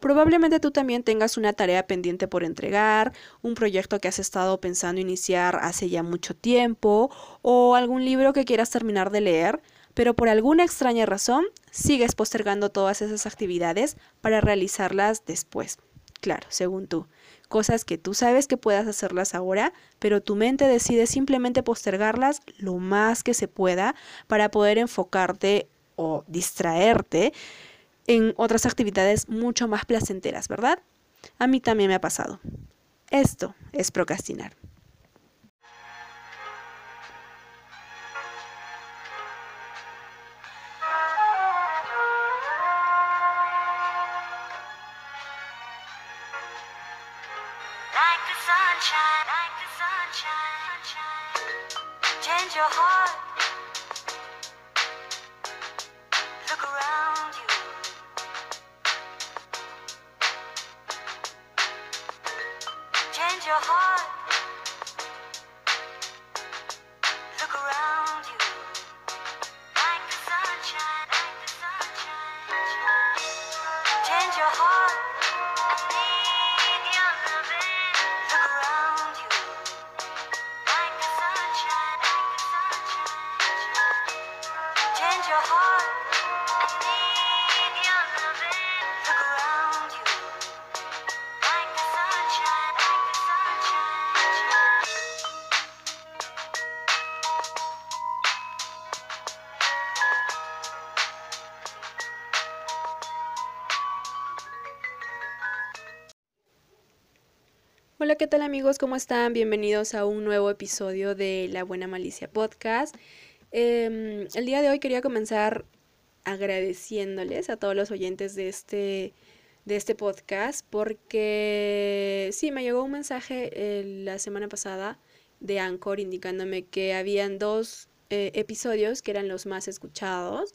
Probablemente tú también tengas una tarea pendiente por entregar, un proyecto que has estado pensando iniciar hace ya mucho tiempo o algún libro que quieras terminar de leer, pero por alguna extraña razón sigues postergando todas esas actividades para realizarlas después. Claro, según tú. Cosas que tú sabes que puedas hacerlas ahora, pero tu mente decide simplemente postergarlas lo más que se pueda para poder enfocarte o distraerte en otras actividades mucho más placenteras, ¿verdad? A mí también me ha pasado. Esto es procrastinar. Hola, ¿qué tal amigos? ¿Cómo están? Bienvenidos a un nuevo episodio de La Buena Malicia Podcast. Em, el día de hoy quería comenzar agradeciéndoles a todos los oyentes de este, de este podcast porque sí, me llegó un mensaje eh, la semana pasada de Anchor indicándome que habían dos eh, episodios que eran los más escuchados.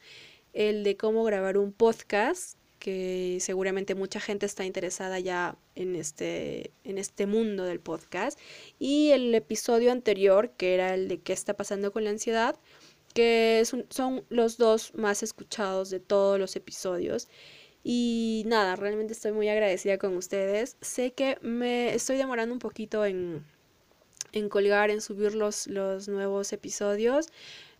El de cómo grabar un podcast que seguramente mucha gente está interesada ya en este, en este mundo del podcast. Y el episodio anterior, que era el de qué está pasando con la ansiedad, que son los dos más escuchados de todos los episodios. Y nada, realmente estoy muy agradecida con ustedes. Sé que me estoy demorando un poquito en, en colgar, en subir los, los nuevos episodios.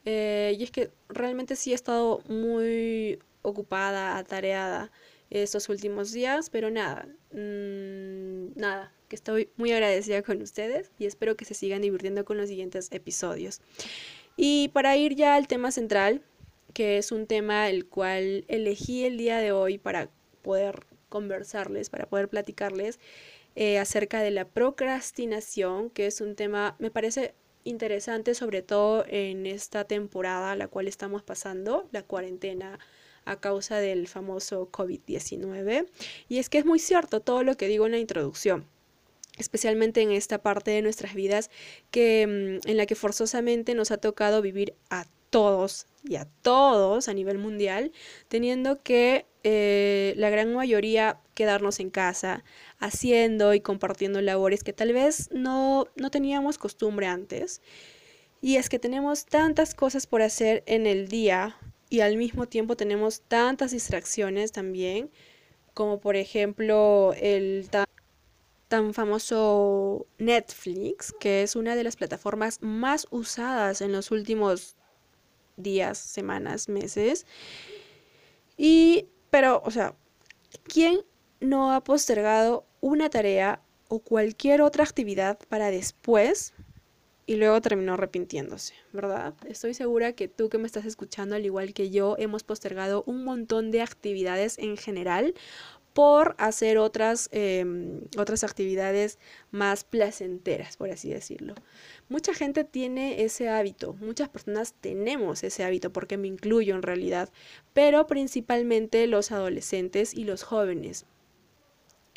Eh, y es que realmente sí he estado muy ocupada, atareada estos últimos días, pero nada, mm, nada, que estoy muy agradecida con ustedes y espero que se sigan divirtiendo con los siguientes episodios. Y para ir ya al tema central, que es un tema el cual elegí el día de hoy para poder conversarles, para poder platicarles eh, acerca de la procrastinación, que es un tema, me parece interesante, sobre todo en esta temporada la cual estamos pasando, la cuarentena a causa del famoso COVID-19. Y es que es muy cierto todo lo que digo en la introducción especialmente en esta parte de nuestras vidas que mm, en la que forzosamente nos ha tocado vivir a todos y a todos a nivel mundial, teniendo que eh, la gran mayoría quedarnos en casa, haciendo y compartiendo labores que tal vez no, no teníamos costumbre antes. Y es que tenemos tantas cosas por hacer en el día y al mismo tiempo tenemos tantas distracciones también, como por ejemplo el tan, famoso Netflix, que es una de las plataformas más usadas en los últimos días, semanas, meses. Y, pero, o sea, ¿quién no ha postergado una tarea o cualquier otra actividad para después y luego terminó arrepintiéndose, ¿verdad? Estoy segura que tú que me estás escuchando, al igual que yo, hemos postergado un montón de actividades en general por hacer otras, em, otras actividades más placenteras, por así decirlo. Mucha gente tiene ese hábito, muchas personas tenemos ese hábito, porque me incluyo en realidad, pero principalmente los adolescentes y los jóvenes,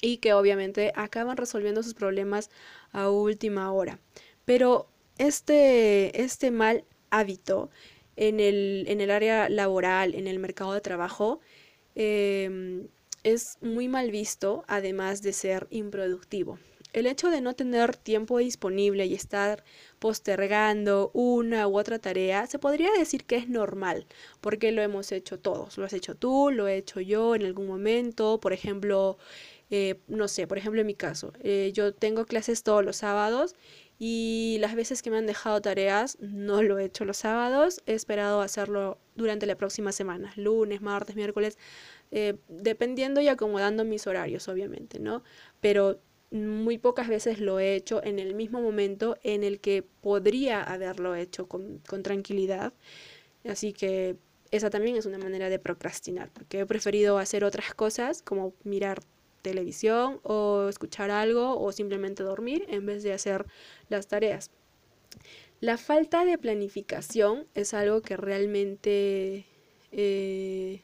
y que obviamente acaban resolviendo sus problemas a última hora. Pero este, este mal hábito en el, en el, área laboral, en el mercado de trabajo, em, es muy mal visto, además de ser improductivo. el hecho de no tener tiempo disponible y estar postergando una u otra tarea, se podría decir que es normal, porque lo hemos hecho todos. Lo has hecho tú, lo he hecho yo en algún momento. Por ejemplo, eh, no sé, por ejemplo en mi caso, eh, yo tengo clases todos los sábados y las veces que me han dejado tareas no lo he hecho los sábados, he esperado hacerlo durante la próxima semana, lunes, martes, miércoles, eh, dependiendo y acomodando mis horarios, obviamente, ¿no? Pero muy pocas veces lo he hecho en el mismo momento en el que podría haberlo hecho con, con tranquilidad. Así que esa también es una manera de procrastinar, porque he preferido hacer otras cosas como mirar televisión o escuchar algo o simplemente dormir en vez de hacer las tareas. La falta de planificación es algo que realmente eh,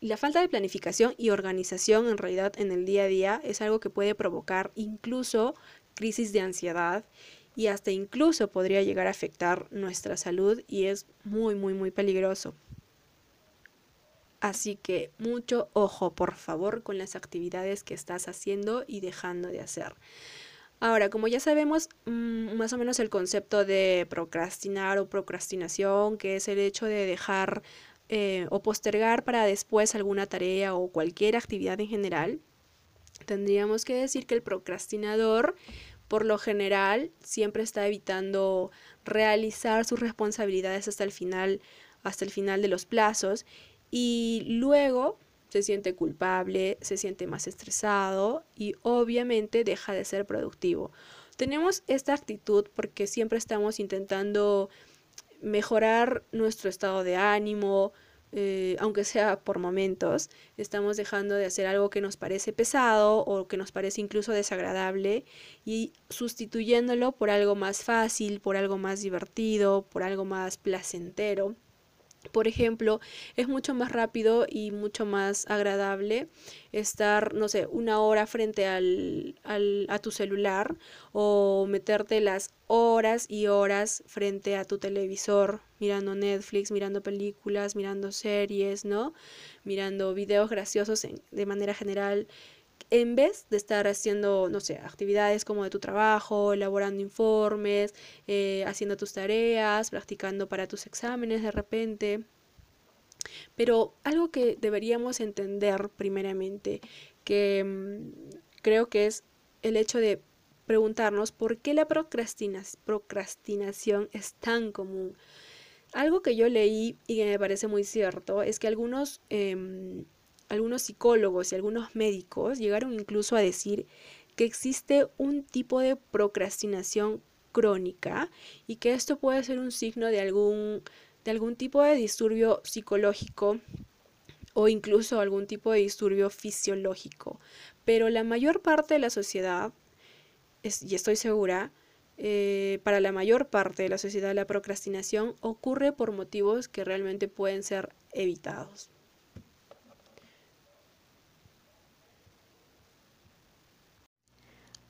la falta de planificación y organización en realidad en el día a día es algo que puede provocar incluso crisis de ansiedad y hasta incluso podría llegar a afectar nuestra salud y es muy muy muy peligroso. Así que mucho ojo por favor con las actividades que estás haciendo y dejando de hacer. Ahora, como ya sabemos mm, más o menos el concepto de procrastinar o procrastinación, que es el hecho de dejar eh, o postergar para después alguna tarea o cualquier actividad en general, tendríamos que decir que el procrastinador por lo general siempre está evitando realizar sus responsabilidades hasta el final, hasta el final de los plazos y luego se siente culpable, se siente más estresado y obviamente deja de ser productivo. Tenemos esta actitud porque siempre estamos intentando mejorar nuestro estado de ánimo, eh, aunque sea por momentos, estamos dejando de hacer algo que nos parece pesado o que nos parece incluso desagradable y sustituyéndolo por algo más fácil, por algo más divertido, por algo más placentero. Por ejemplo, es mucho más rápido y mucho más agradable estar, no sé, una hora frente al, al, a tu celular o meterte las horas y horas frente a tu televisor mirando Netflix, mirando películas, mirando series, ¿no? Mirando videos graciosos de manera general en vez de estar haciendo, no sé, actividades como de tu trabajo, elaborando informes, eh, haciendo tus tareas, practicando para tus exámenes de repente. Pero algo que deberíamos entender primeramente, que mm, creo que es el hecho de preguntarnos por qué la procrastinación es tan común. Algo que yo leí y que me parece muy cierto es que algunos em, algunos psicólogos y algunos médicos llegaron incluso a decir que existe un tipo de procrastinación crónica y que esto puede ser un signo de algún, de algún tipo de disturbio psicológico o incluso algún tipo de disturbio fisiológico. Pero la mayor parte de la sociedad, y estoy segura, eh, para la mayor parte de la sociedad la procrastinación ocurre por motivos que realmente pueden ser evitados.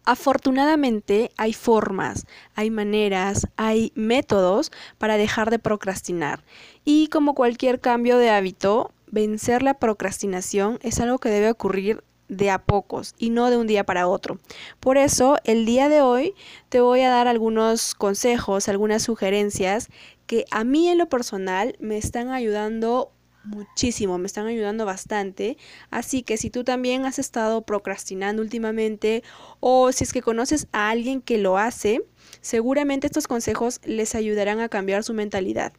Afortunadamente hay formas, hay maneras, hay métodos para dejar de procrastinar. Y como cualquier cambio de hábito, vencer la procrastinación es algo que debe ocurrir de a pocos y no de un día para otro. Por eso, el día de hoy te voy a dar algunos consejos, algunas sugerencias que a mí en lo personal me están ayudando muchísimo, me están ayudando bastante. Así que si tú también has estado procrastinando últimamente o si es que conoces a alguien que lo hace, seguramente estos consejos les ayudarán a cambiar su mentalidad.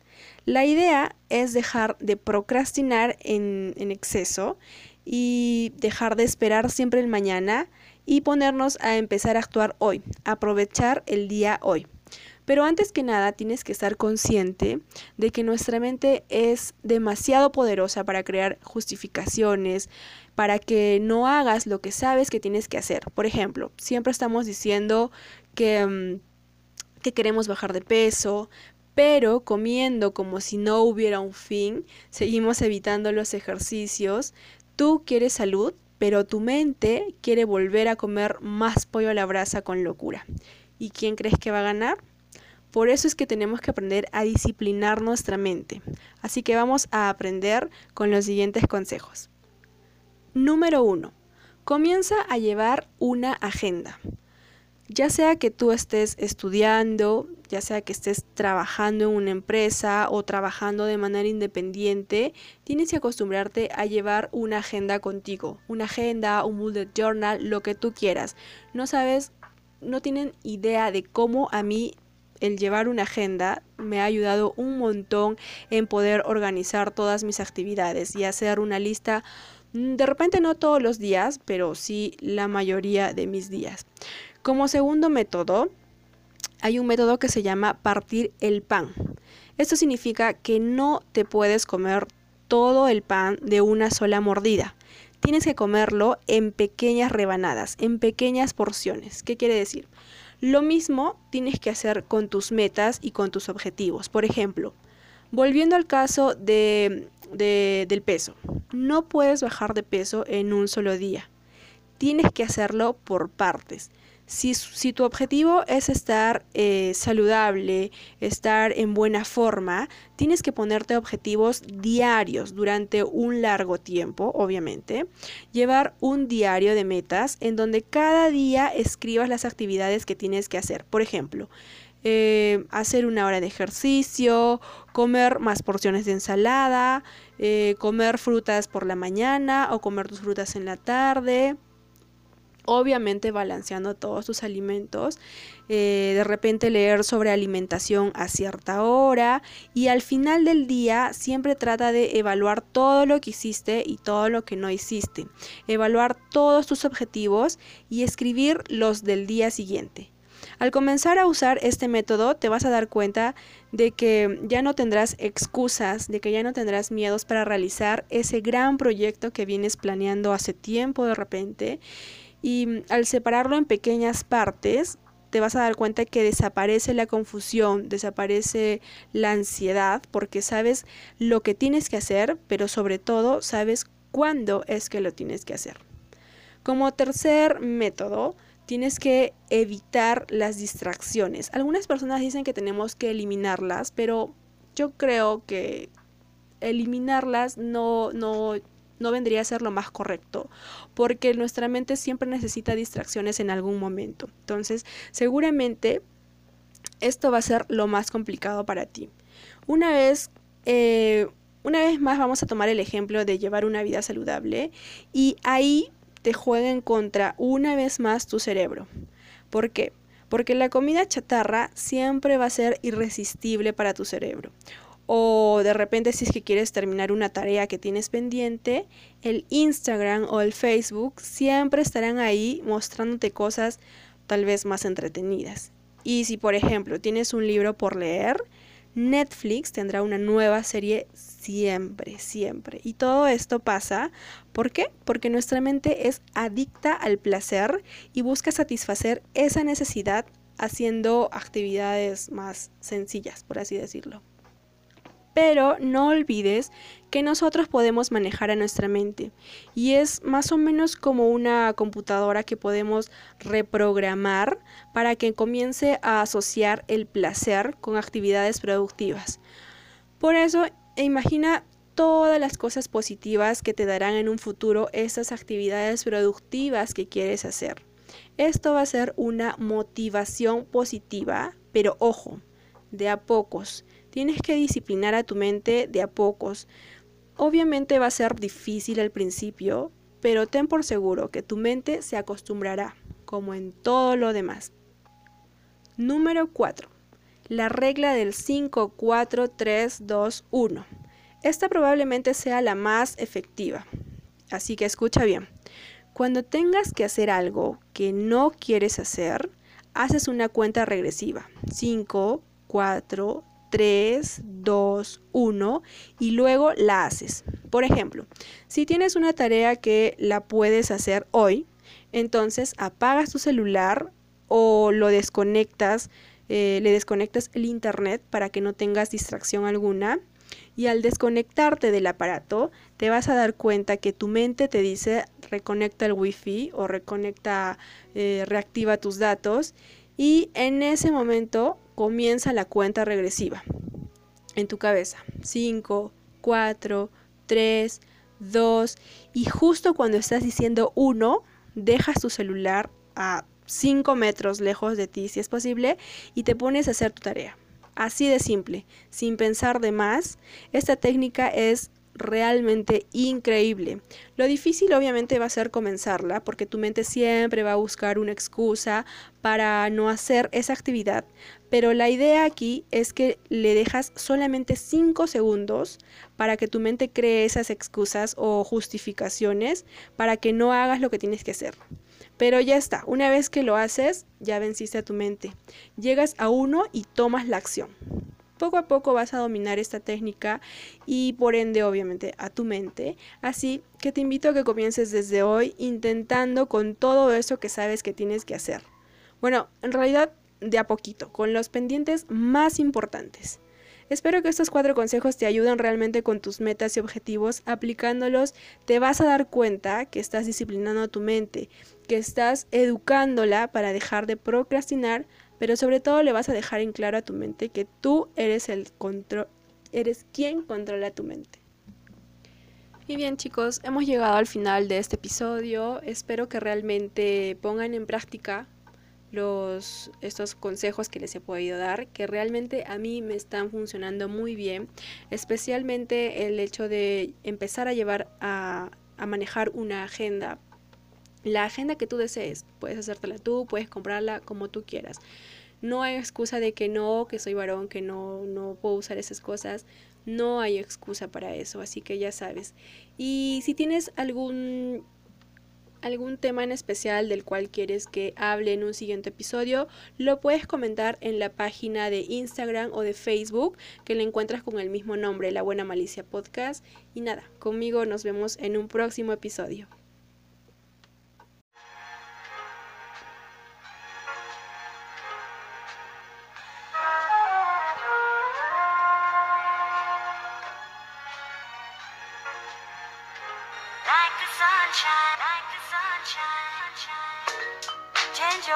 La idea es dejar de procrastinar en, exceso y dejar de esperar siempre el mañana y ponernos a empezar a actuar hoy, aprovechar el día hoy. Pero antes que nada tienes que estar consciente de que nuestra mente es demasiado poderosa para crear justificaciones, para que no hagas lo que sabes que tienes que hacer. Por ejemplo, siempre estamos diciendo que, mm, que queremos bajar de peso, pero comiendo como si no hubiera un fin, seguimos evitando los ejercicios. Tú quieres salud, pero tu mente quiere volver a comer más pollo a la brasa con locura. ¿Y quién crees que va a ganar? Por eso es que tenemos que aprender a disciplinar nuestra mente. Así que vamos a aprender con los siguientes consejos. Número 1. Comienza a llevar una agenda. Ya sea que tú estés estudiando, ya sea que estés trabajando en una empresa o trabajando de manera independiente, tienes que acostumbrarte a llevar una agenda contigo. Una agenda, un bullet journal, lo que tú quieras. No sabes, no tienen idea de cómo a mí el llevar una agenda me ha ayudado un montón en poder organizar todas mis actividades y hacer una lista mm, de repente no todos los días, pero sí la mayoría de mis días. Como segundo método, hay un método que se llama partir el pan. Esto significa que no te puedes comer todo el pan de una sola mordida. Tienes que comerlo en pequeñas rebanadas, en pequeñas porciones. ¿Qué quiere decir? Lo mismo tienes que hacer con tus metas y con tus objetivos. Por ejemplo, volviendo al caso de, del peso, no puedes bajar de peso en un solo día. Tienes que hacerlo por partes. Si, tu objetivo es estar eh, saludable, estar en buena forma, tienes que ponerte objetivos diarios durante un largo tiempo, obviamente. Llevar un diario de metas en donde cada día escribas las actividades que tienes que hacer. Por ejemplo, eh, hacer una hora de ejercicio, comer más porciones de ensalada, eh, comer frutas por la mañana o comer tus frutas en la tarde obviamente balanceando todos tus alimentos, eh, de repente leer sobre alimentación a cierta hora y al final del día siempre trata de evaluar todo lo que hiciste y todo lo que no hiciste, evaluar todos tus objetivos y escribir los del día siguiente. Al comenzar a usar este método te vas a dar cuenta de que ya no tendrás excusas, de que ya no tendrás miedos para realizar ese gran proyecto que vienes planeando hace tiempo de repente y mm, al separarlo en pequeñas partes, te vas a dar cuenta que desaparece la confusión, desaparece la ansiedad, porque sabes lo que tienes que hacer, pero sobre todo sabes cuándo es que lo tienes que hacer. Como tercer método, tienes que evitar las distracciones. Algunas personas dicen que tenemos que eliminarlas, pero yo creo que eliminarlas no, no no vendría a ser lo más correcto, porque nuestra mente siempre necesita distracciones en algún momento. Entonces, seguramente esto va a ser lo más complicado para ti. Una vez, eh, una vez más vamos a tomar el ejemplo de llevar una vida saludable y ahí te juega en contra una vez más tu cerebro. ¿Por qué? Porque la comida chatarra siempre va a ser irresistible para tu cerebro o de repente si es que quieres terminar una tarea que tienes pendiente, el Instagram o el Facebook siempre estarán ahí mostrándote cosas tal vez más entretenidas. Y si por ejemplo tienes un libro por leer, Netflix tendrá una nueva serie siempre, siempre. Y todo esto pasa, ¿por qué? Porque nuestra mente es adicta al placer y busca satisfacer esa necesidad haciendo actividades más sencillas, por así decirlo. Pero no olvides que nosotros podemos manejar a nuestra mente y es más o menos como una computadora que podemos reprogramar para que comience a asociar el placer con actividades productivas. Por eso, imagina todas las cosas positivas que te darán en un futuro esas actividades productivas que quieres hacer. Esto va a ser una motivación positiva, pero ojo, de a pocos Tienes que disciplinar a tu mente de a pocos. Obviamente va a ser difícil al principio, pero ten por seguro que tu mente se acostumbrará, como en todo lo demás. Número 4. La regla del 5, 4, 3, 2, 1. Esta probablemente sea la más efectiva. Así que escucha bien. Cuando tengas que hacer algo que no quieres hacer, haces una cuenta regresiva. 5, 4, 3, 2, 1 y luego la haces. Por ejemplo, si tienes una tarea que la puedes hacer hoy, entonces apagas tu celular o lo desconectas, eh, le desconectas el internet para que no tengas distracción alguna. Y al desconectarte del aparato, te vas a dar cuenta que tu mente te dice reconecta el wifi o reconecta, eh, reactiva tus datos. Y en ese momento comienza la cuenta regresiva en tu cabeza. 5, 4, 3, 2 y justo cuando estás diciendo 1, dejas tu celular a 5 metros lejos de ti si es posible y te pones a hacer tu tarea. Así de simple, sin pensar de más. Esta técnica es realmente increíble. Lo difícil obviamente va a ser comenzarla porque tu mente siempre va a buscar una excusa para no hacer esa actividad. Pero la idea aquí es que le dejas solamente 5 segundos para que tu mente cree esas excusas o justificaciones para que no hagas lo que tienes que hacer. Pero ya está, una vez que lo haces, ya venciste a tu mente. Llegas a uno y tomas la acción. Poco a poco vas a dominar esta técnica y por ende obviamente a tu mente. Así que te invito a que comiences desde hoy intentando con todo eso que sabes que tienes que hacer. Bueno, en realidad de a poquito, con los pendientes más importantes. Espero que estos cuatro consejos te ayuden realmente con tus metas y objetivos. Aplicándolos te vas a dar cuenta que estás disciplinando a tu mente, que estás educándola para dejar de procrastinar pero sobre todo le vas a dejar en claro a tu mente que tú eres el control, eres quien controla tu mente. Y bien chicos, hemos llegado al final de este episodio. Espero que realmente pongan en práctica los, estos consejos que les he podido dar, que realmente a mí me están funcionando muy bien, especialmente el hecho de empezar a llevar a, a manejar una agenda la agenda que tú desees. Puedes hacértela tú, puedes comprarla como tú quieras. No hay excusa de que no, que soy varón, que no, no puedo usar esas cosas. No hay excusa para eso, así que ya sabes. Y si tienes algún algún tema en especial del cual quieres que hable en un siguiente episodio, lo puedes comentar en la página de Instagram o de Facebook que le encuentras con el mismo nombre, La Buena Malicia Podcast. Y nada, conmigo nos vemos en un próximo episodio.